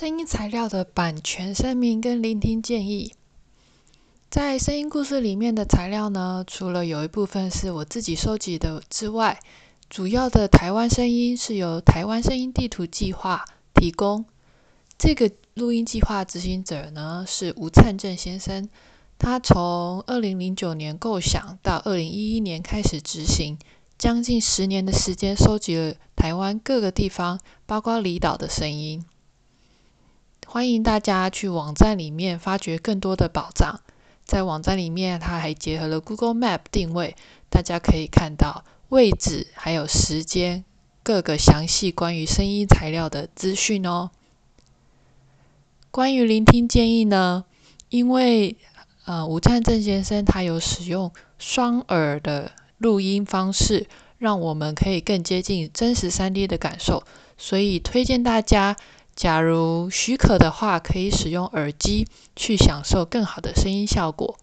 声音材料的版权声明跟聆听建议，在声音故事里面的材料呢，除了有一部分是我自己收集的之外，主要的台湾声音是由台湾声音地图计划提供。这个录音计划执行者呢是吴灿正先生，他从二零零九年构想到二零一一年开始执行，将近十年的时间，收集了台湾各个地方，包括离岛的声音。欢迎大家去网站里面发掘更多的宝藏。在网站里面，它还结合了 Google Map 定位，大家可以看到位置还有时间各个详细关于声音材料的资讯哦。关于聆听建议呢，因为呃吴灿正先生他有使用双耳的录音方式，让我们可以更接近真实 3D 的感受，所以推荐大家。假如许可的话，可以使用耳机去享受更好的声音效果。